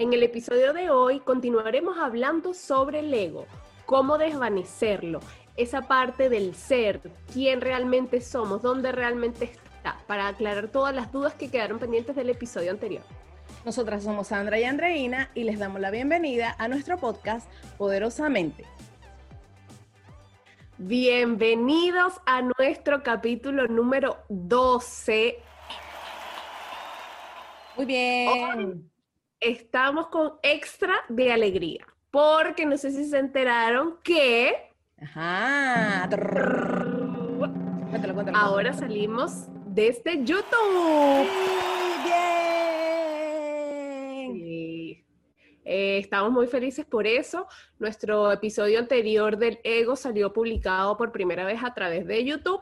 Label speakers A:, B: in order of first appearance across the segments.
A: En el episodio de hoy continuaremos hablando sobre el ego, cómo desvanecerlo, esa parte del ser, quién realmente somos, dónde realmente está, para aclarar todas las dudas que quedaron pendientes del episodio anterior.
B: Nosotras somos Sandra y Andreina y les damos la bienvenida a nuestro podcast Poderosamente.
A: Bienvenidos a nuestro capítulo número 12.
B: Muy bien.
A: Estamos con extra de alegría, porque no sé si se enteraron que...
B: Ajá.
A: Ahora salimos desde YouTube. Eh, estamos muy felices por eso. Nuestro episodio anterior del ego salió publicado por primera vez a través de YouTube.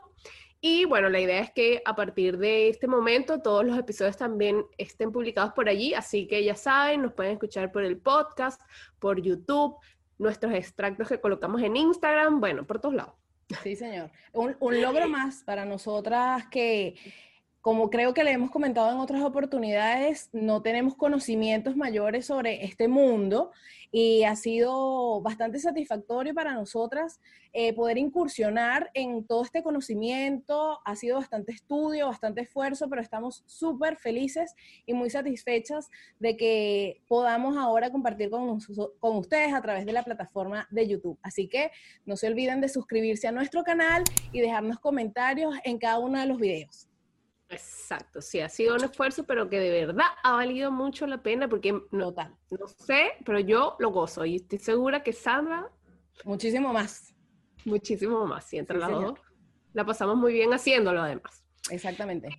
A: Y bueno, la idea es que a partir de este momento todos los episodios también estén publicados por allí, así que ya saben, nos pueden escuchar por el podcast, por YouTube, nuestros extractos que colocamos en Instagram, bueno, por todos lados.
B: Sí, señor. Un, un logro más para nosotras que como creo que le hemos comentado en otras oportunidades, no tenemos conocimientos mayores sobre este mundo y ha sido bastante satisfactorio para nosotras eh, poder incursionar en todo este conocimiento. Ha sido bastante estudio, bastante esfuerzo, pero estamos súper felices y muy satisfechas de que podamos ahora compartir con, con ustedes a través de la plataforma de YouTube. Así que no se olviden de suscribirse a nuestro canal y dejarnos comentarios en cada uno de los videos.
A: Exacto, sí, ha sido un esfuerzo, pero que de verdad ha valido mucho la pena porque no, no sé, pero yo lo gozo y estoy segura que Sandra...
B: Muchísimo más.
A: Muchísimo más, sí, entre las dos. La pasamos muy bien haciéndolo además.
B: Exactamente.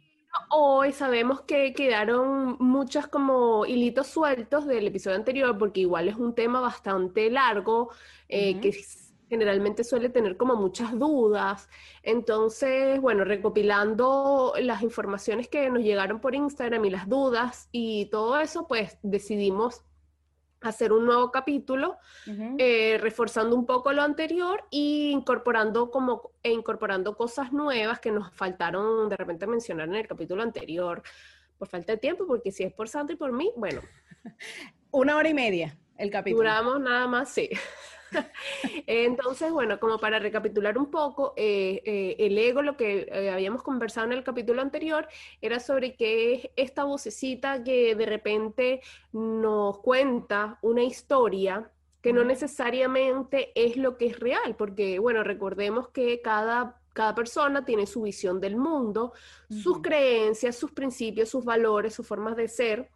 A: Hoy sabemos que quedaron muchos como hilitos sueltos del episodio anterior porque igual es un tema bastante largo, eh, que generalmente suele tener como muchas dudas. Entonces, bueno, recopilando las informaciones que nos llegaron por Instagram y las dudas y todo eso, pues decidimos hacer un nuevo capítulo, eh, reforzando un poco lo anterior e incorporando como e incorporando cosas nuevas que nos faltaron de repente mencionar en el capítulo anterior por falta de tiempo, porque si es por Sandra y por mí, bueno.
B: Una hora y media el capítulo.
A: Duramos nada más, sí. Entonces, bueno, como para recapitular un poco, eh, eh, el ego, lo que eh, habíamos conversado en el capítulo anterior, era sobre qué es esta vocecita que de repente nos cuenta una historia que no necesariamente es lo que es real, porque, bueno, recordemos que cada cada persona tiene su visión del mundo, sus creencias, sus principios, sus valores, sus formas de ser.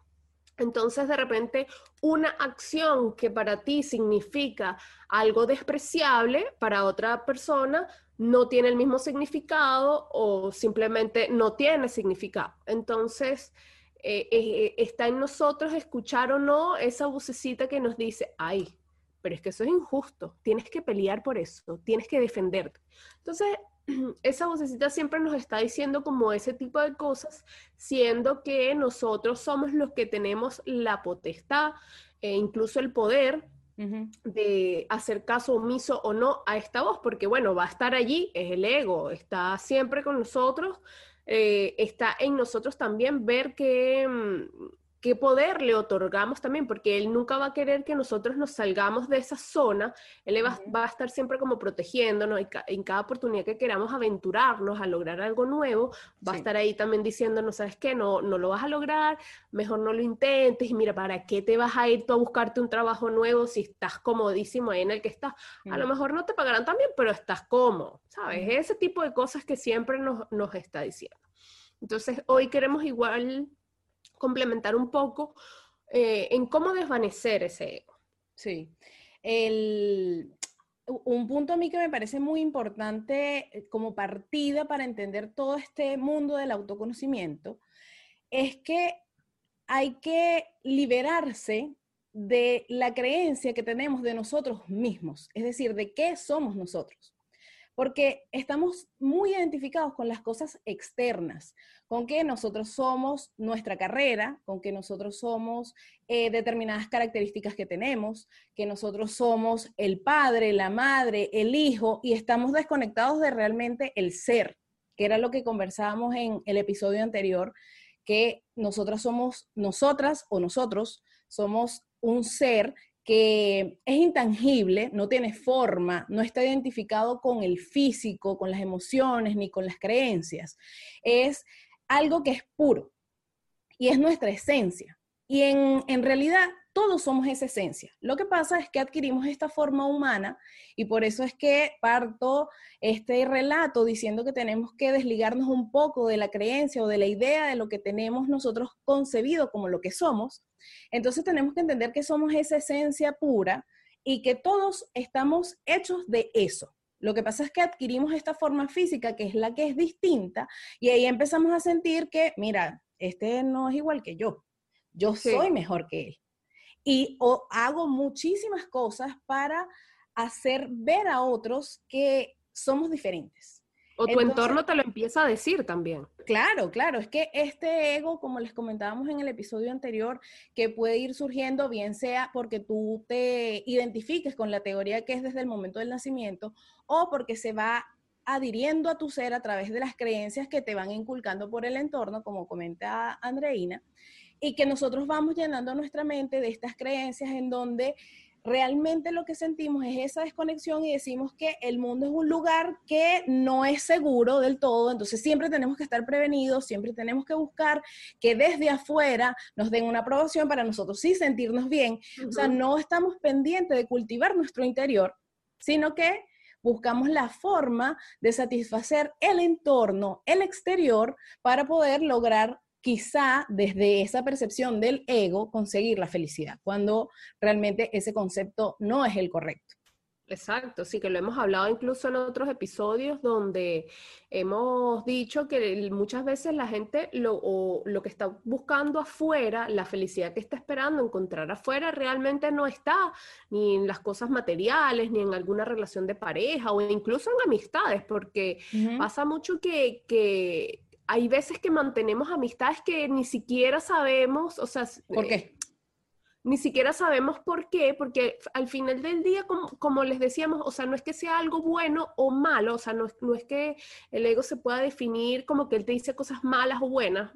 A: Entonces, de repente, una acción que para ti significa algo despreciable, para otra persona no tiene el mismo significado o simplemente no tiene significado. Entonces, eh, eh, está en nosotros escuchar o no esa vocecita que nos dice, ay, pero es que eso es injusto, tienes que pelear por eso, tienes que defenderte. Entonces, esa vocecita siempre nos está diciendo como ese tipo de cosas, siendo que nosotros somos los que tenemos la potestad e incluso el poder de hacer caso omiso o no a esta voz, porque bueno, va a estar allí, es el ego, está siempre con nosotros, eh, está en nosotros también ver que mm, qué poder le otorgamos también, porque él nunca va a querer que nosotros nos salgamos de esa zona, él va, a estar siempre como protegiéndonos y en cada oportunidad que queramos aventurarnos a lograr algo nuevo, va a estar ahí también diciéndonos, ¿sabes qué? No, no lo vas a lograr, mejor no lo intentes y mira, ¿para qué te vas a ir tú a buscarte un trabajo nuevo si estás comodísimo ahí en el que estás? A lo mejor no te pagarán también, pero estás cómodo, ¿sabes? Ese tipo de cosas que siempre nos, nos está diciendo. Entonces, hoy queremos igual complementar un poco eh, en cómo desvanecer ese ego.
B: Sí. un punto a mí que me parece muy importante eh, como partida para entender todo este mundo del autoconocimiento es que hay que liberarse de la creencia que tenemos de nosotros mismos, es decir, de qué somos nosotros porque estamos muy identificados con las cosas externas, con que nosotros somos nuestra carrera, con que nosotros somos eh, determinadas características que tenemos, que nosotros somos el padre, la madre, el hijo, y estamos desconectados de realmente el ser, que era lo que conversábamos en el episodio anterior, que nosotras somos, nosotras o nosotros somos un ser que es intangible, no tiene forma, no está identificado con el físico, con las emociones, ni con las creencias. Es algo que es puro y es nuestra esencia. Y en, en realidad todos somos esa esencia. Lo que pasa es que adquirimos esta forma humana y por eso es que parto este relato diciendo que tenemos que desligarnos un poco de la creencia o de la idea de lo que tenemos nosotros concebido como lo que somos. Entonces tenemos que entender que somos esa esencia pura y que todos estamos hechos de eso. Lo que pasa es que adquirimos esta forma física que es la que es distinta y ahí empezamos a sentir que, mira, este no es igual que yo, yo soy mejor que él y hago muchísimas cosas para hacer ver a otros que somos diferentes.
A: O tu entorno te lo empieza a decir también.
B: Claro, claro, es que este ego, como les comentábamos en el episodio anterior, que puede ir surgiendo, bien sea porque tú te identifiques con la teoría que es desde el momento del nacimiento, o porque se va adhiriendo a tu ser a través de las creencias que te van inculcando por el entorno, como comenta Andreina y que nosotros vamos llenando nuestra mente de estas creencias en donde realmente lo que sentimos es esa desconexión y decimos que el mundo es un lugar que no es seguro del todo, entonces siempre tenemos que estar prevenidos, siempre tenemos que buscar que desde afuera nos den una aprobación para nosotros sí sentirnos bien, o sea, no estamos pendientes de cultivar nuestro interior, sino que buscamos la forma de satisfacer el entorno, el exterior, para poder lograr quizá desde esa percepción del ego conseguir la felicidad, cuando realmente ese concepto no es el correcto.
A: Exacto, sí que lo hemos hablado incluso en otros episodios donde hemos dicho que muchas veces la gente lo, lo que está buscando afuera, la felicidad que está esperando encontrar afuera, realmente no está ni en las cosas materiales, ni en alguna relación de pareja o incluso en amistades, porque pasa mucho que, que hay veces que mantenemos amistades que ni siquiera sabemos, o sea...
B: ¿Por qué? Eh,
A: ni siquiera sabemos por qué, porque al final del día, como, les decíamos, o sea, no es que sea algo bueno o malo, o sea, no, no, es que el ego se pueda definir como que él te dice cosas malas o buenas.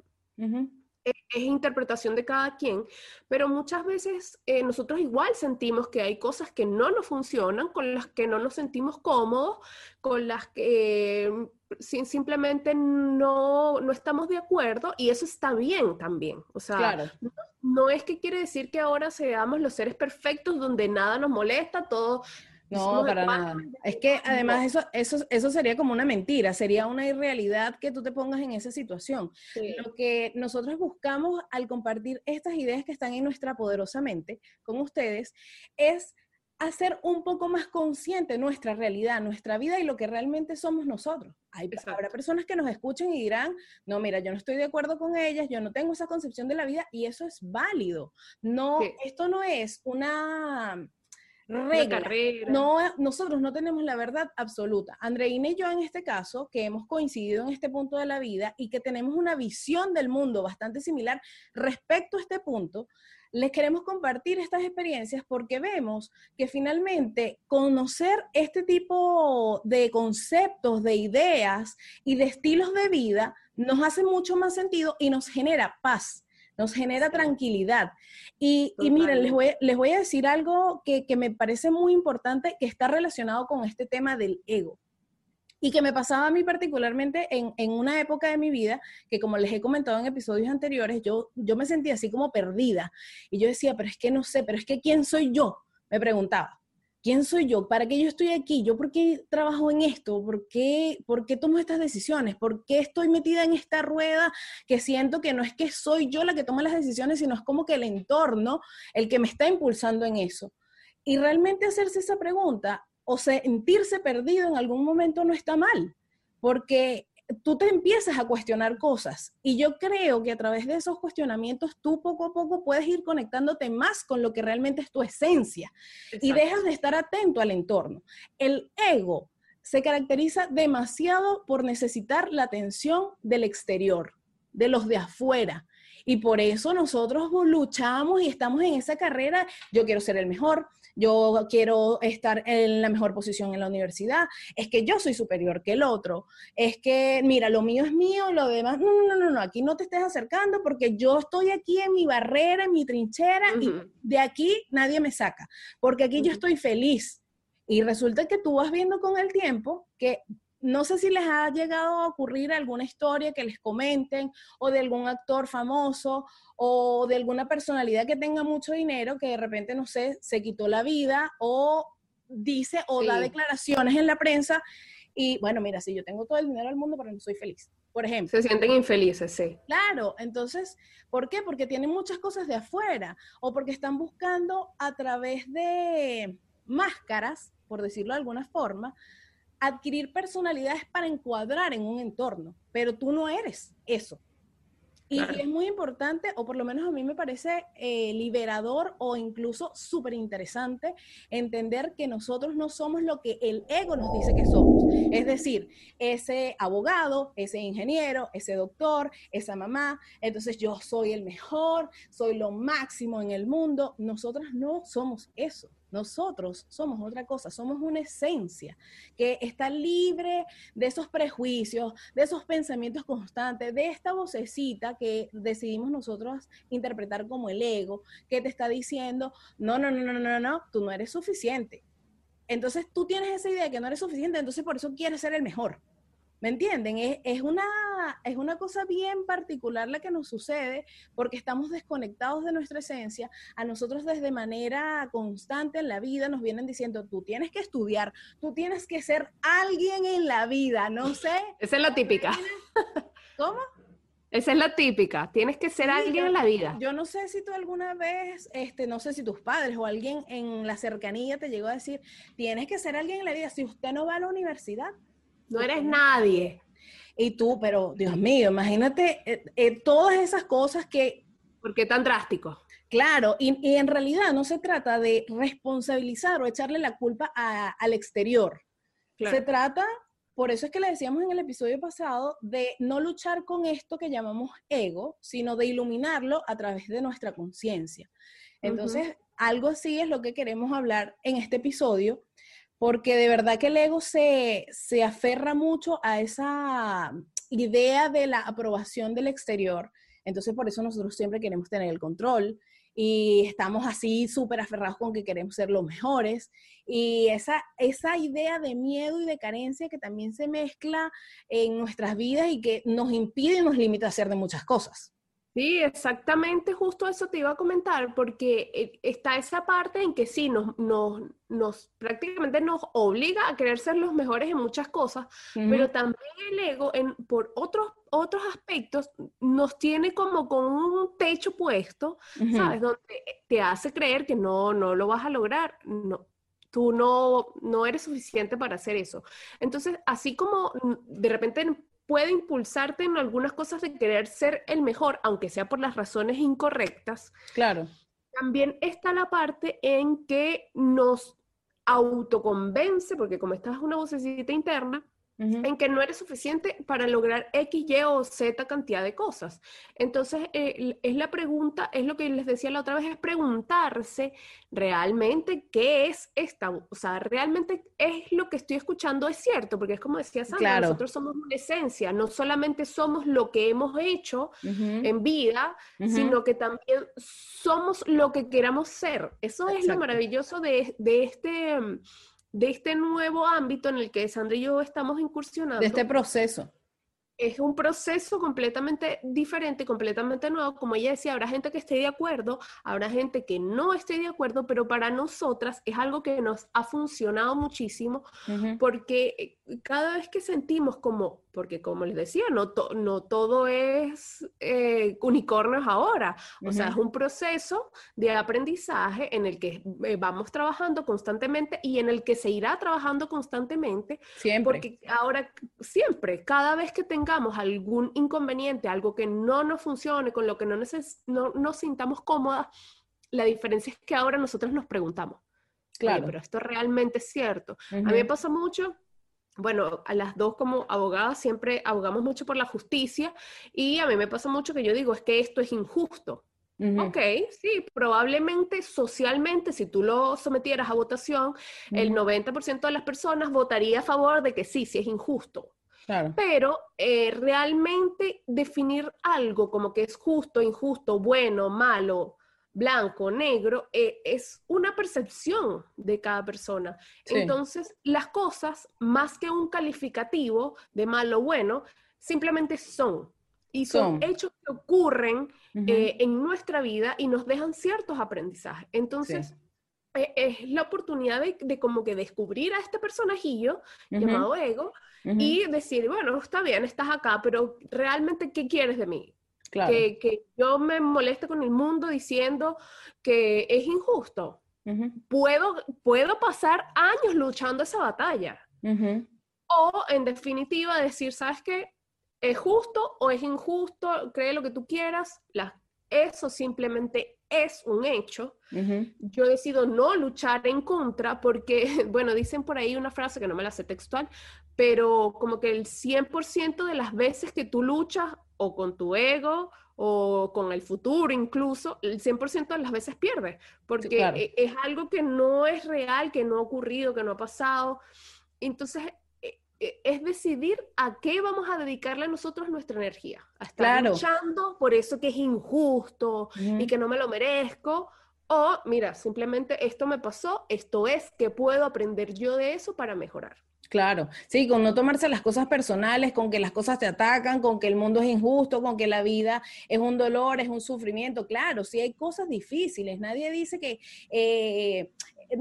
A: Es, interpretación de cada quien, pero muchas veces eh, nosotros igual sentimos que hay cosas que no nos funcionan, con las que no nos sentimos cómodos, con las que simplemente no, no, estamos de acuerdo y eso está bien también. O sea, no, es que quiere decir que ahora seamos los seres perfectos donde nada nos molesta, todo...
B: No, para nada. Es que además eso, eso, eso sería como una mentira, sería una irrealidad que tú te pongas en esa situación. Lo que nosotros buscamos al compartir estas ideas que están en nuestra poderosa mente con ustedes es hacer un poco más consciente nuestra realidad, nuestra vida y lo que realmente somos nosotros. Hay, habrá personas que nos escuchen y dirán, no, mira, yo no estoy de acuerdo con ellas, yo no tengo esa concepción de la vida y eso es válido. No, esto no es una regla. No, nosotros no tenemos la verdad absoluta. Andreina y yo en este caso, que hemos coincidido en este punto de la vida y que tenemos una visión del mundo bastante similar respecto a este punto, les queremos compartir estas experiencias porque vemos que finalmente conocer este tipo de conceptos, de ideas y de estilos de vida nos hace mucho más sentido y nos genera paz nos genera tranquilidad. Y, miren, les voy, les voy, a decir algo que, que, me parece muy importante que está relacionado con este tema del ego y que me pasaba a mí particularmente en, en, una época de mi vida, que como les he comentado en episodios anteriores, yo, yo me sentía así como perdida. Y yo decía, pero es que no sé, pero es que ¿quién soy yo? Me preguntaba. ¿Quién soy yo? ¿Para qué yo estoy aquí? ¿Yo por qué trabajo en esto? ¿Por qué, ¿Por qué tomo estas decisiones? ¿Por qué estoy metida en esta rueda que siento que no es que soy yo la que toma las decisiones, sino es como que el entorno el que me está impulsando en eso? Y realmente hacerse esa pregunta o sentirse perdido en algún momento no está mal, porque tú te empiezas a cuestionar cosas y yo creo que a través de esos cuestionamientos tú poco a poco puedes ir conectándote más con lo que realmente es tu esencia y dejas de estar atento al entorno. El ego se caracteriza demasiado por necesitar la atención del exterior, de los de afuera. Y por eso nosotros luchamos y estamos en esa carrera. Yo quiero ser el mejor, yo quiero estar en la mejor posición en la universidad, es que yo soy superior que el otro, es que, mira, lo mío es mío, lo demás, no, no, no, no, aquí no te estés acercando porque yo estoy aquí en mi barrera, en mi trinchera y de aquí nadie me saca, porque aquí yo estoy feliz. Y resulta que tú vas viendo con el tiempo que no sé si les ha llegado a ocurrir alguna historia que les comenten o de algún actor famoso o de alguna personalidad que tenga mucho dinero que de repente, no sé, se quitó la vida o dice o da declaraciones en la prensa y bueno, mira, si yo tengo todo el dinero del mundo, pero no soy feliz, por ejemplo.
A: Se sienten infelices, sí.
B: Claro, entonces, ¿por qué? Porque tienen muchas cosas de afuera o porque están buscando a través de máscaras, por decirlo de alguna forma, adquirir personalidades para encuadrar en un entorno, pero tú no eres eso. Y, es muy importante, o por lo menos a mí me parece eh, liberador o incluso súper interesante entender que nosotros no somos lo que el ego nos dice que somos. Es decir, ese abogado, ese ingeniero, ese doctor, esa mamá, entonces yo soy el mejor, soy lo máximo en el mundo. Nosotros no somos eso. Nosotros somos otra cosa, somos una esencia que está libre de esos prejuicios, de esos pensamientos constantes, de esta vocecita que decidimos nosotros interpretar como el ego, que te está diciendo, no, no, no, no, no, no, tú no eres suficiente. Entonces tú tienes esa idea de que no eres suficiente, entonces por eso quieres ser el mejor. ¿Me entienden? Es, una, es una cosa bien particular la que nos sucede porque estamos desconectados de nuestra esencia. A nosotros desde manera constante en la vida nos vienen diciendo, tú tienes que estudiar, tú tienes que ser alguien en la vida, no sé.
A: Esa es la típica.
B: ¿Cómo?
A: Esa es la típica, tienes que ser alguien en la vida.
B: Yo no sé si tú alguna vez, este, no sé si tus padres o alguien en la cercanía te llegó a decir, tienes que ser alguien en la vida si usted no va a la universidad
A: no eres nadie.
B: Y tú, pero Dios mío, imagínate eh, eh, todas esas cosas que...
A: ¿Por qué tan drástico?
B: Claro, y, en realidad no se trata de responsabilizar o echarle la culpa al exterior. Se trata, por eso es que le decíamos en el episodio pasado, de no luchar con esto que llamamos ego, sino de iluminarlo a través de nuestra conciencia. Entonces, algo así es lo que queremos hablar en este episodio, porque de verdad que el ego se, aferra mucho a esa idea de la aprobación del exterior. Entonces, por eso nosotros siempre queremos tener el control y estamos así súper aferrados con que queremos ser los mejores. Y esa, esa idea de miedo y de carencia que también se mezcla en nuestras vidas y que nos impide y nos limita a hacer de muchas cosas.
A: Sí, exactamente, justo eso te iba a comentar, porque eh, está esa parte en que sí, nos, nos, nos prácticamente nos obliga a querer ser los mejores en muchas cosas, pero también el ego, en, por otros, otros aspectos, nos tiene como con un techo puesto, ¿sabes? Donde te hace creer que no, no lo vas a lograr, no, tú no, no eres suficiente para hacer eso. Entonces, así como de repente puede impulsarte en algunas cosas de querer ser el mejor, aunque sea por las razones incorrectas.
B: Claro.
A: También está la parte en que nos autoconvence, porque como esta es una vocecita interna, en que no eres suficiente para lograr X, Y o Z cantidad de cosas. Entonces, eh, es la pregunta, es lo que les decía la otra vez, es preguntarse realmente qué es esta, o sea, realmente es lo que estoy escuchando, es cierto, porque es como decía Sandra, nosotros somos una esencia, no solamente somos lo que hemos hecho en vida, sino que también somos lo que queramos ser. Eso es lo maravilloso de, de este de este nuevo ámbito en el que Sandra y yo estamos incursionando.
B: De este proceso
A: es un proceso completamente diferente, completamente nuevo. Como ella decía, habrá gente que esté de acuerdo, habrá gente que no esté de acuerdo, pero para nosotras es algo que nos ha funcionado muchísimo porque eh, cada vez que sentimos como, porque como les decía, no, no todo es eh, unicornios ahora, o sea, es un proceso de aprendizaje en el que eh, vamos trabajando constantemente y en el que se irá trabajando constantemente.
B: Siempre.
A: Porque ahora, siempre, cada vez que tengamos algún inconveniente, algo que no nos funcione, con lo que no, no nos sintamos cómodas, la diferencia es que ahora nosotros nos preguntamos, claro, pero esto realmente es cierto. A mí me pasa mucho bueno, a las dos como abogadas siempre abogamos mucho por la justicia y a mí me pasa mucho que yo digo, es que esto es injusto. Ok, sí, probablemente socialmente, si tú lo sometieras a votación, el 90% de las personas votaría a favor de que sí, sí es injusto. Pero eh, realmente definir algo como que es justo, injusto, bueno, malo, blanco, negro, eh, es una percepción de cada persona. Entonces, las cosas, más que un calificativo de malo o bueno, simplemente son. Y son, hechos que ocurren eh, en nuestra vida y nos dejan ciertos aprendizajes. Entonces, e, es la oportunidad de, como que descubrir a este personajillo llamado ego y decir, bueno, está bien, estás acá, pero realmente, ¿qué quieres de mí? Que, yo me moleste con el mundo diciendo que es injusto. puedo, puedo pasar años luchando esa batalla. O en definitiva decir, ¿sabes qué? ¿Es justo o es injusto? Cree lo que tú quieras. eso simplemente es un hecho. Yo decido no luchar en contra porque, bueno, dicen por ahí una frase que no me la sé textual, pero como que el 100% de las veces que tú luchas o con tu ego o con el futuro incluso, el 100% de las veces pierdes, porque e, es algo que no es real, que no ha ocurrido, que no ha pasado. Entonces, e, e, es decidir a qué vamos a dedicarle a nosotros nuestra energía. A estar luchando por eso que es injusto y que no me lo merezco. O, mira, simplemente esto me pasó, esto es, que puedo aprender yo de eso para mejorar?
B: Claro, sí, con no tomarse las cosas personales, con que las cosas te atacan, con que el mundo es injusto, con que la vida es un dolor, es un sufrimiento. Claro, sí hay cosas difíciles. Nadie dice que eh,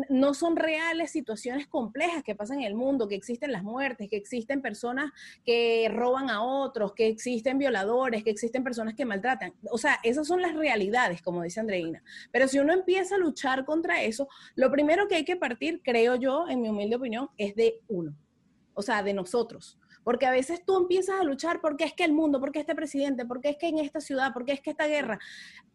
B: no son reales situaciones complejas que pasan en el mundo, que existen las muertes, que existen personas que roban a otros, que existen violadores, que existen personas que maltratan. O sea, esas son las realidades, como dice Andreina. Pero si uno empieza a luchar contra eso, lo primero que hay que partir, creo yo, en mi humilde opinión, es de uno o sea, de nosotros. Porque a veces tú empiezas a luchar porque es que el mundo, porque este presidente, porque es que en esta ciudad, porque es que esta guerra,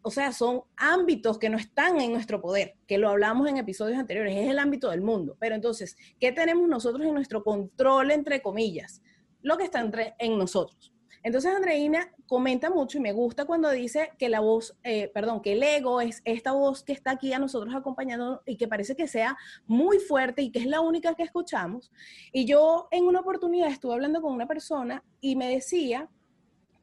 B: o sea, son ámbitos que no están en nuestro poder, que lo hablamos en episodios anteriores, es el ámbito del mundo. Pero entonces, ¿qué tenemos nosotros en nuestro control, entre comillas? Lo que está entre, en nosotros. Entonces Andreina comenta mucho y me gusta cuando dice que la voz, eh, perdón, que el ego es esta voz que está aquí a nosotros acompañando y que parece que sea muy fuerte y que es la única que escuchamos. Y yo en una oportunidad estuve hablando con una persona y me decía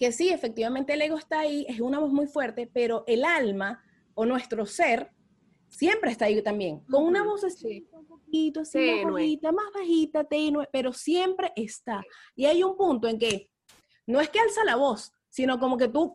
B: que sí, efectivamente el ego está ahí, es una voz muy fuerte, pero el alma o nuestro ser siempre está ahí también, con una voz así, un poquito así, más bajita, más bajita, tenue, pero siempre está. Y hay un punto en que no es que alza la voz, sino como que tú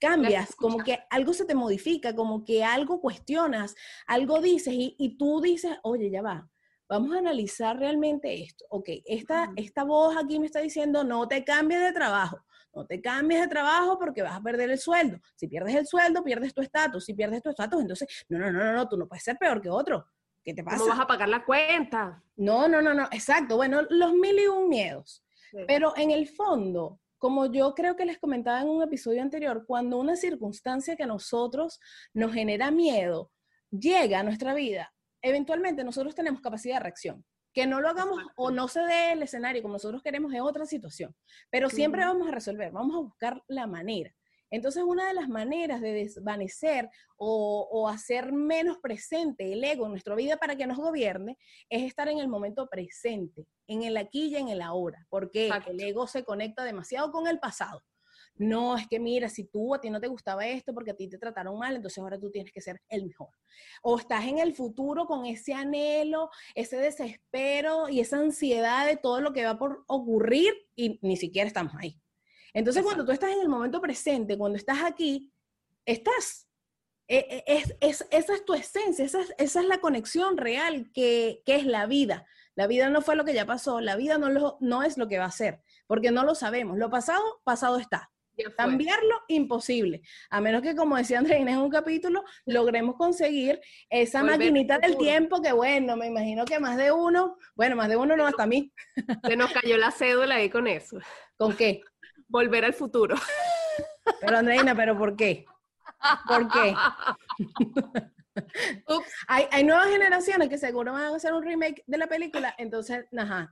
B: cambias, como que algo se te modifica, como que algo cuestionas, algo dices y, tú dices, oye, ya va, vamos a analizar realmente esto. Ok, esta, esta voz aquí me está diciendo, no te cambies de trabajo, no te cambies de trabajo porque vas a perder el sueldo. Si pierdes el sueldo, pierdes tu estatus. Si pierdes tu estatus, entonces, no, no, no, no, no, tú no puedes ser peor que otro. ¿Qué te pasa?
A: ¿Cómo vas a pagar la cuenta?
B: No, no, no, no, exacto. Bueno, los mil y un miedos. Pero en el fondo, como yo creo que les comentaba en un episodio anterior, cuando una circunstancia que a nosotros nos genera miedo llega a nuestra vida, eventualmente nosotros tenemos capacidad de reacción. Que no lo hagamos o no se dé el escenario como nosotros queremos es otra situación, pero siempre vamos a resolver, vamos a buscar la manera. Entonces, una de las maneras de desvanecer o, hacer menos presente el ego en nuestra vida para que nos gobierne es estar en el momento presente, en el aquí y en el ahora, porque el ego se conecta demasiado con el pasado. No, es que mira, si tú a ti no te gustaba esto porque a ti te trataron mal, entonces ahora tú tienes que ser el mejor. O estás en el futuro con ese anhelo, ese desespero y esa ansiedad de todo lo que va por ocurrir y ni siquiera estamos ahí. Entonces, cuando tú estás en el momento presente, cuando estás aquí, estás. E, e, es, esa es tu esencia, esa es, la conexión real que, es la vida. La vida no fue lo que ya pasó, la vida no, lo, no es lo que va a ser, porque no lo sabemos. Lo pasado, pasado está. Cambiarlo, imposible. A menos que, como decía Andreina en un capítulo, logremos conseguir esa maquinita del tiempo que, bueno, me imagino que más de uno, bueno, más de uno no, hasta a mí.
A: Se nos cayó la cédula ahí con eso.
B: ¿Con qué?
A: Volver al futuro.
B: Pero Andreina, ¿pero por qué? ¿Por qué? Hay, hay, nuevas generaciones que seguro van a hacer un remake de la película, entonces, ajá.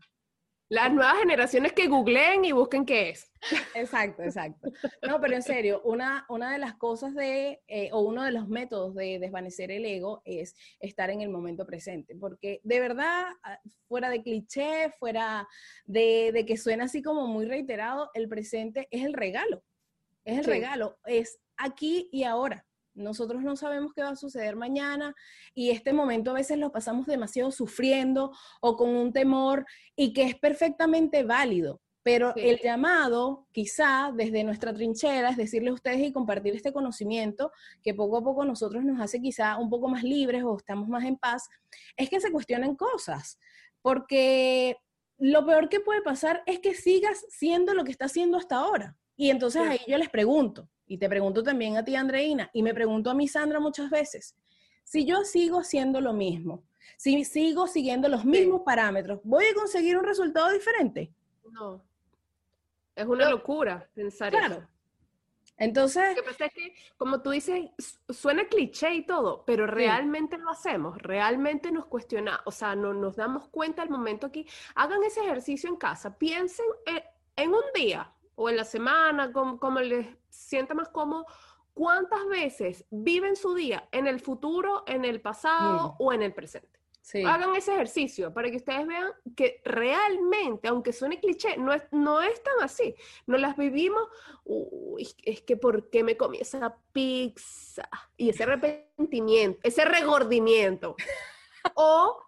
A: Las nuevas generaciones que googleen y busquen qué es.
B: Exacto, exacto. No, pero en serio, una, una de las cosas de, eh, o uno de los métodos de desvanecer el ego es estar en el momento presente, porque de verdad, ah, fuera de cliché, fuera de, de que suena así como muy reiterado, el presente es el regalo, es el regalo, es aquí y ahora. Nosotros no sabemos qué va a suceder mañana y este momento a veces lo pasamos demasiado sufriendo o con un temor y que es perfectamente válido. Pero el llamado, quizá desde nuestra trinchera, es decirle a ustedes y compartir este conocimiento que poco a poco nosotros nos hace quizá un poco más libres o estamos más en paz, es que se cuestionen cosas. Porque lo peor que puede pasar es que sigas siendo lo que estás haciendo hasta ahora. Y entonces ahí yo les pregunto, y te pregunto también a ti, Andreina, y me pregunto a mi Sandra muchas veces, si yo sigo haciendo lo mismo, si sigo siguiendo los mismos parámetros, ¿voy a conseguir un resultado diferente?
A: No. Es una locura pensar claro. eso.
B: Entonces.
A: Lo que pasa es que, como tú dices, suena cliché y todo, pero realmente lo hacemos, realmente nos cuestiona, o sea, no, nos damos cuenta al momento aquí. Hagan ese ejercicio en casa, piensen en un día, o en la semana, como, les sienta más cómodo, ¿cuántas veces viven su día en el futuro, en el pasado o en el presente? Hagan ese ejercicio para que ustedes vean que realmente, aunque suene cliché, no es, no es tan así. No las vivimos, uy, es que ¿por qué me comí esa pizza? Y ese arrepentimiento, ese regordimiento. o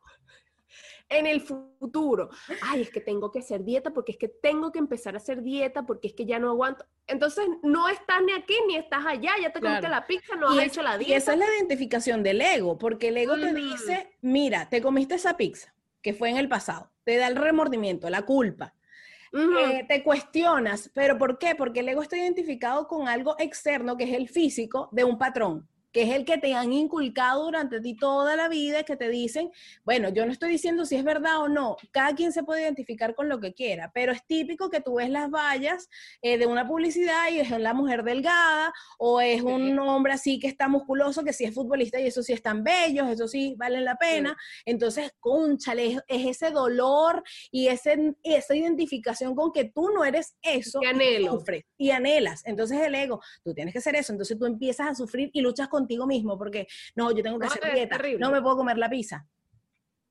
A: en el futuro. Ay, es que tengo que hacer dieta porque es que tengo que empezar a hacer dieta porque es que ya no aguanto. Entonces, no estás ni aquí ni estás allá, ya te comiste la pizza, no has hecho la dieta.
B: Y esa es la identificación del ego, porque el ego te dice, mira, te comiste esa pizza, que fue en el pasado, te da el remordimiento, la culpa. Eh, te cuestionas, pero ¿por qué? Porque el ego está identificado con algo externo que es el físico de un patrón que es el que te han inculcado durante ti toda la vida, que te dicen, bueno, yo no estoy diciendo si es verdad o no, cada quien se puede identificar con lo que quiera, pero es típico que tú ves las vallas eh, de una publicidad y es la mujer delgada o es un hombre así que está musculoso, que sí es futbolista y eso sí están bellos, eso sí valen la pena. Entonces, conchale, es, ese dolor y ese, esa identificación con que tú no eres eso.
A: Y anhelo.
B: Y anhelas. Entonces el ego, tú tienes que ser eso. Entonces tú empiezas a sufrir y luchas con contigo mismo, porque no, yo tengo que hacer dieta, no me puedo comer la pizza.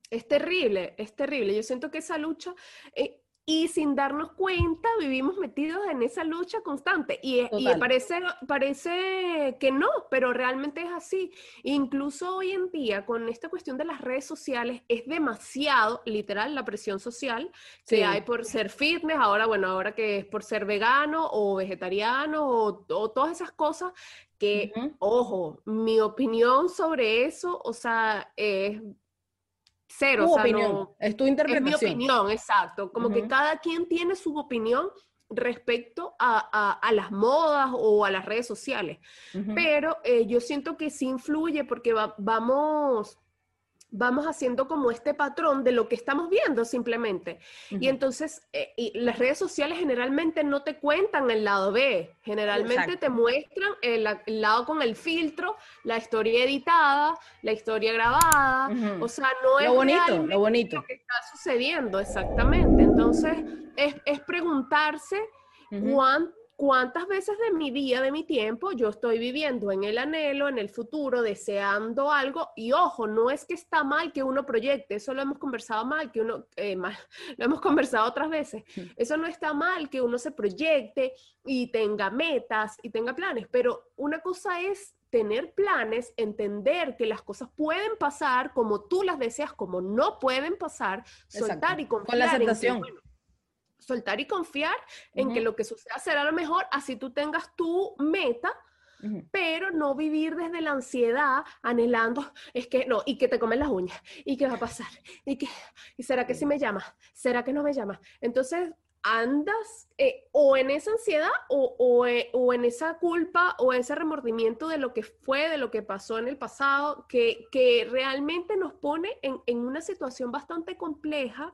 A: Es terrible, es terrible. Yo siento que esa lucha, eh, y sin darnos cuenta vivimos metidos en esa lucha constante. Y, y, parece, parece que no, pero realmente es así. Incluso hoy en día con esta cuestión de las redes sociales es demasiado literal la presión social que hay por ser fitness, ahora bueno, ahora que es por ser vegano o vegetariano o, o todas esas cosas que, ojo, mi opinión sobre eso, o sea, es cero.
B: o opinión, es tu interpretación.
A: Es mi opinión, exacto. Como que cada quien tiene su opinión respecto a, las modas o a las redes sociales. Pero eh, yo siento que sí influye porque vamos vamos haciendo como este patrón de lo que estamos viendo simplemente. Y entonces, eh, las redes sociales generalmente no te cuentan el lado B, generalmente te muestran el, lado con el filtro, la historia editada, la historia grabada, o sea, no es
B: lo bonito, lo bonito.
A: que está sucediendo, exactamente. Entonces, es, es preguntarse cuánto ¿Cuántas veces de mi día, de mi tiempo, yo estoy viviendo en el anhelo, en el futuro, deseando algo? Y ojo, no es que está mal que uno proyecte, eso lo hemos conversado mal, que uno, eh, lo hemos conversado otras veces. Eso no está mal que uno se proyecte y tenga metas y tenga planes, pero una cosa es tener planes, entender que las cosas pueden pasar como tú las deseas, como no pueden pasar, soltar y confiar
B: Con la aceptación
A: soltar y confiar en que lo que suceda será lo mejor, así tú tengas tu meta, pero no vivir desde la ansiedad, anhelando, es que no, y que te comen las uñas, y qué va a pasar, y que, y será que sí me llama, será que no me llama. Entonces, andas eh, o en esa ansiedad o, eh, o, en esa culpa o ese remordimiento de lo que fue, de lo que pasó en el pasado, que, que realmente nos pone en, en una situación bastante compleja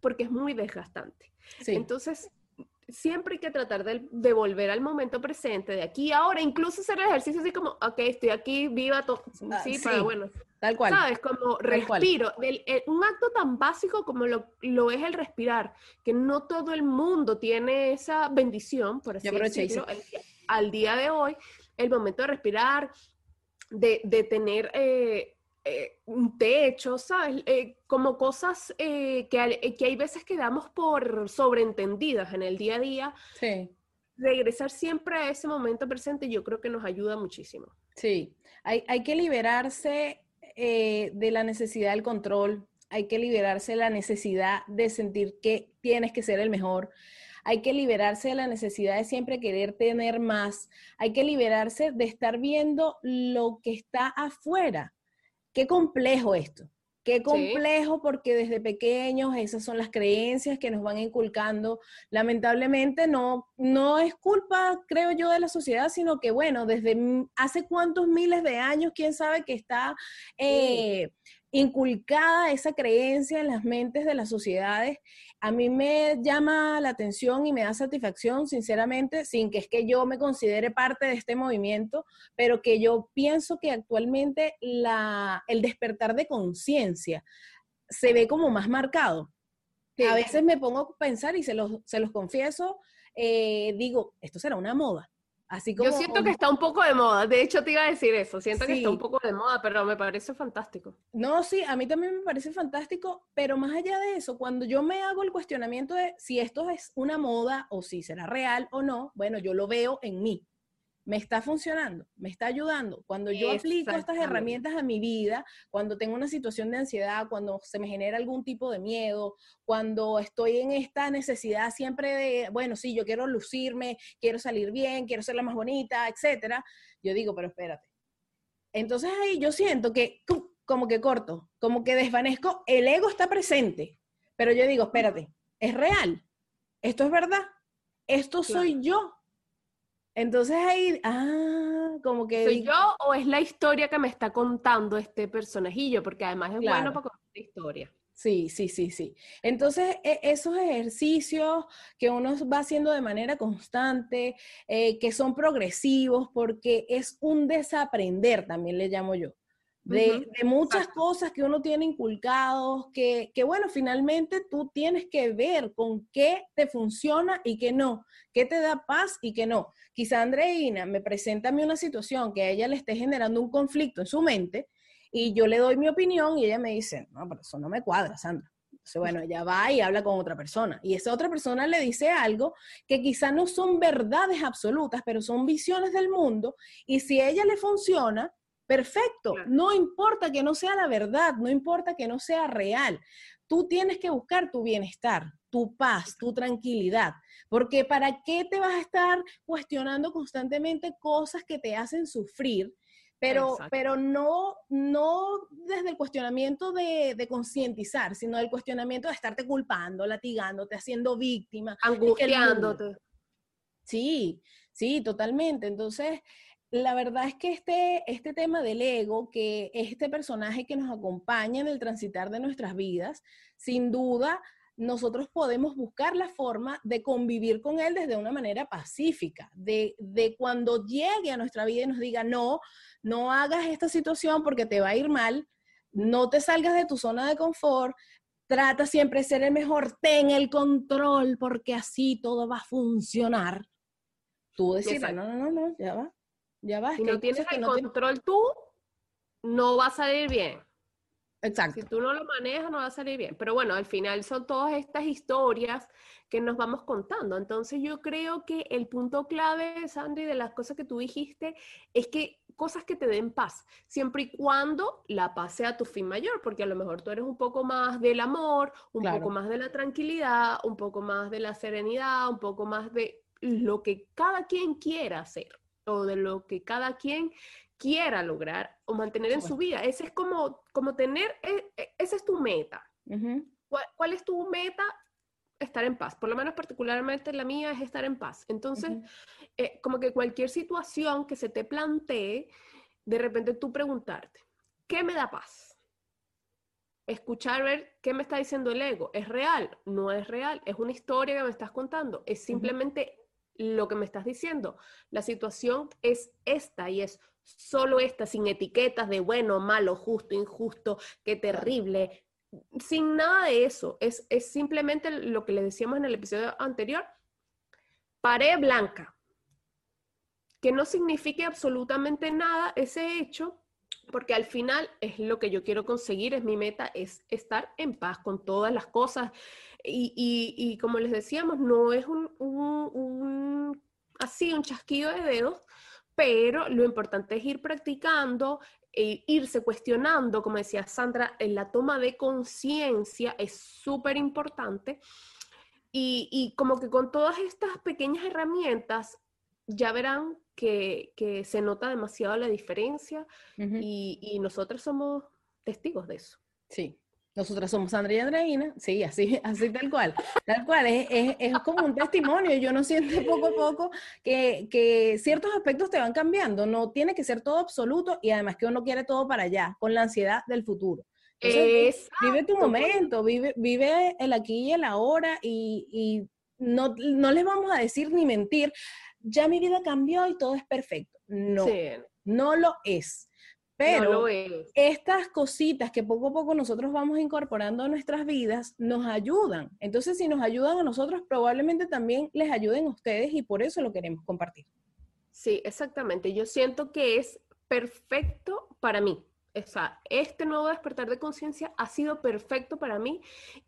A: porque es muy desgastante. Entonces, siempre hay que tratar de, volver al momento presente, de aquí ahora, incluso hacer el ejercicio así como, ok, estoy aquí, viva, todo, ah, sí, para bueno.
B: Tal cual.
A: ¿Sabes? Como respiro. un acto tan básico como lo, lo, es el respirar, que no todo el mundo tiene esa bendición, por así decirlo, al, día de hoy, el momento de respirar, de, de tener... Eh, eh, un techo, ¿sabes? Eh, como cosas eh, que, que, hay veces que damos por sobreentendidas en el día a día.
B: Sí.
A: Regresar siempre a ese momento presente yo creo que nos ayuda muchísimo.
B: Sí, hay, hay que liberarse de la necesidad del control, hay que liberarse de la necesidad de sentir que tienes que ser el mejor, hay que liberarse de la necesidad de siempre querer tener más, hay que liberarse de estar viendo lo que está afuera qué complejo esto. Qué complejo porque desde pequeños esas son las creencias que nos van inculcando. Lamentablemente no, no es culpa, creo yo, de la sociedad, sino que bueno, desde hace cuántos miles de años, quién sabe que está eh, inculcada esa creencia en las mentes de las sociedades a mí me llama la atención y me da satisfacción, sinceramente, sin que es que yo me considere parte de este movimiento, pero que yo pienso que actualmente la, el despertar de conciencia se ve como más marcado. A veces me pongo a pensar y se los, se los confieso, eh, digo, esto será una moda.
A: Yo siento que está un poco de moda. De hecho, te iba a decir eso. Siento que está un poco de moda, pero me parece fantástico.
B: No, sí, a mí también me parece fantástico, pero más allá de eso, cuando yo me hago el cuestionamiento de si esto es una moda o si será real o no, bueno, yo lo veo en mí me está funcionando, me está ayudando. Cuando yo aplico estas herramientas a mi vida, cuando tengo una situación de ansiedad, cuando se me genera algún tipo de miedo, cuando estoy en esta necesidad siempre de, bueno, sí, yo quiero lucirme, quiero salir bien, quiero ser la más bonita, etcétera, yo digo, pero espérate. Entonces ahí yo siento que como que corto, como que desvanezco, el ego está presente, pero yo digo, espérate, es real, esto es verdad, esto soy yo, entonces ahí, ah, como que...
A: ¿Soy yo o es la historia que me está contando este personajillo? Porque además es bueno para contar la historia.
B: Sí, sí, sí, sí. Entonces, e, esos ejercicios que uno va haciendo de manera constante, eh, que son progresivos, porque es un desaprender, también le llamo yo de, muchas cosas que uno tiene inculcados, que, que, bueno, finalmente tú tienes que ver con qué te funciona y qué no, qué te da paz y qué no. Quizá Andreina me presenta a mí una situación que a ella le esté generando un conflicto en su mente y yo le doy mi opinión y ella me dice, no, pero eso no me cuadra, Sandra. Entonces, bueno, ella va y habla con otra persona y esa otra persona le dice algo que quizá no son verdades absolutas, pero son visiones del mundo y si a ella le funciona, Perfecto, no importa que no sea la verdad, no importa que no sea real. Tú tienes que buscar tu bienestar, tu paz, tu tranquilidad, porque ¿para qué te vas a estar cuestionando constantemente cosas que te hacen sufrir? Pero, pero no, no desde el cuestionamiento de, de concientizar, sino el cuestionamiento de estarte culpando, latigándote, haciendo víctima.
A: Angustiándote.
B: Sí, sí, totalmente. Entonces, la verdad es que este, este tema del ego, que es este personaje que nos acompaña en el transitar de nuestras vidas, sin duda nosotros podemos buscar la forma de convivir con él desde una manera pacífica, de, de, cuando llegue a nuestra vida y nos diga, no, no hagas esta situación porque te va a ir mal, no te salgas de tu zona de confort, trata siempre de ser el mejor, ten el control porque así todo va a funcionar. Tú no, no, no, no, ya va ya vas.
A: Si no tienes el control tú, no va a salir bien.
B: Exacto.
A: Si tú no lo manejas, no va a salir bien. Pero bueno, al final son todas estas historias que nos vamos contando. Entonces yo creo que el punto clave, Sandy, de las cosas que tú dijiste, es que cosas que te den paz, siempre y cuando la paz sea tu fin mayor, porque a lo mejor tú eres un poco más del amor, un poco más de la tranquilidad, un poco más de la serenidad, un poco más de lo que cada quien quiera hacer o de lo que cada quien quiera lograr o mantener en su vida. Ese es como, como tener, e, e, esa es tu meta. ¿Cuál, es tu meta? Estar en paz. Por lo menos particularmente la mía es estar en paz. Entonces, eh, como que cualquier situación que se te plantee, de repente tú preguntarte, ¿qué me da paz? escuchar, ver qué me está diciendo el ego. ¿Es real? No es real. Es una historia que me estás contando. Es simplemente lo que me estás diciendo. La situación es esta y es solo esta, sin etiquetas de bueno, malo, justo, injusto, qué terrible. Sin nada de eso. Es, es simplemente lo que le decíamos en el episodio anterior. Pared blanca. Que no signifique absolutamente nada ese hecho, porque al final es lo que yo quiero conseguir, es mi meta, es estar en paz con todas las cosas. Y, como les decíamos, no es un, así, un chasquido de dedos, pero lo importante es ir practicando, e irse cuestionando, como decía Sandra, en la toma de conciencia es súper importante. Y, y como que con todas estas pequeñas herramientas, ya verán que, se nota demasiado la diferencia y, y nosotros somos testigos de eso.
B: Sí, nosotras somos Sandra y Andreina, sí, así, así tal cual, tal cual, es, es, es, como un testimonio, yo no siento poco a poco que, que, ciertos aspectos te van cambiando, no tiene que ser todo absoluto y además que uno quiere todo para allá, con la ansiedad del futuro. vive tu momento, vive, vive el aquí y el ahora y, y no, no les vamos a decir ni mentir, ya mi vida cambió y todo es perfecto. No, no lo es. Pero estas cositas que poco a poco nosotros vamos incorporando a nuestras vidas nos ayudan. Entonces, si nos ayudan a nosotros, probablemente también les ayuden a ustedes y por eso lo queremos compartir.
A: Sí, exactamente. Yo siento que es perfecto para mí o sea, este nuevo despertar de conciencia ha sido perfecto para mí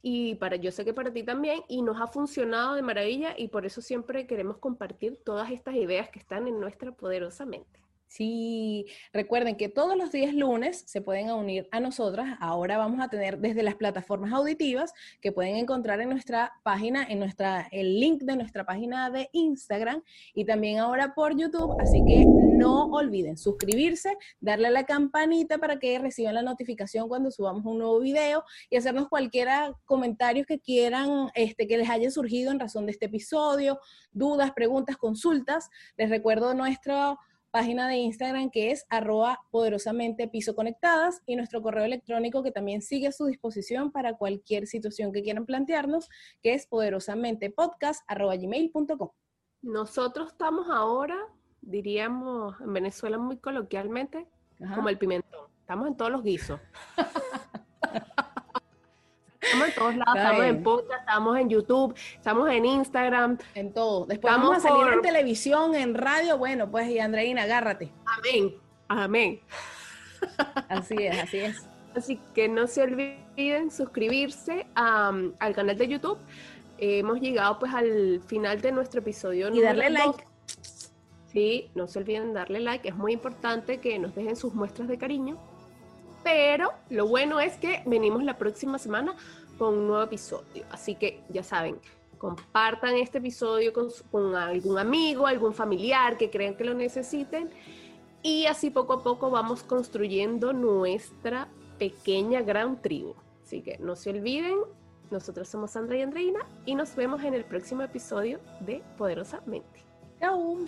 A: y para yo sé que para ti también y nos ha funcionado de maravilla y por eso siempre queremos compartir todas estas ideas que están en nuestra poderosa mente.
B: Sí, recuerden que todos los días lunes se pueden unir a nosotras. Ahora vamos a tener desde las plataformas auditivas que pueden encontrar en nuestra página, en nuestra, el link de nuestra página de Instagram y también ahora por YouTube. Así que no olviden suscribirse, darle a la campanita para que reciban la notificación cuando subamos un nuevo video y hacernos cualquier comentario que quieran, este, que les haya surgido en razón de este episodio, dudas, preguntas, consultas. Les recuerdo nuestro página de Instagram que es arroba poderosamente piso conectadas y nuestro correo electrónico que también sigue a su disposición para cualquier situación que quieran plantearnos, que es poderosamente podcast arroba gmail.com.
A: Nosotros estamos ahora, diríamos en Venezuela muy coloquialmente, como el pimentón. Estamos en todos los guisos. Estamos en todos lados, estamos en podcast, estamos en YouTube, estamos en Instagram.
B: En todo. Después vamos a salir en televisión, en radio, bueno, pues y Andreina, agárrate.
A: Amén, amén.
B: Así es, así es.
A: Así que no se olviden suscribirse al canal de YouTube. hemos llegado pues al final de nuestro episodio.
B: Y darle like.
A: Sí, no se olviden darle like, es muy importante que nos dejen sus muestras de cariño. Pero lo bueno es que venimos la próxima semana un nuevo episodio. Así que ya saben, compartan este episodio con, algún amigo, algún familiar que crean que lo necesiten. Y así poco a poco vamos construyendo nuestra pequeña gran tribu. Así que no se olviden, nosotros somos Sandra y Andreina y nos vemos en el próximo episodio de Poderosamente.
B: Chao.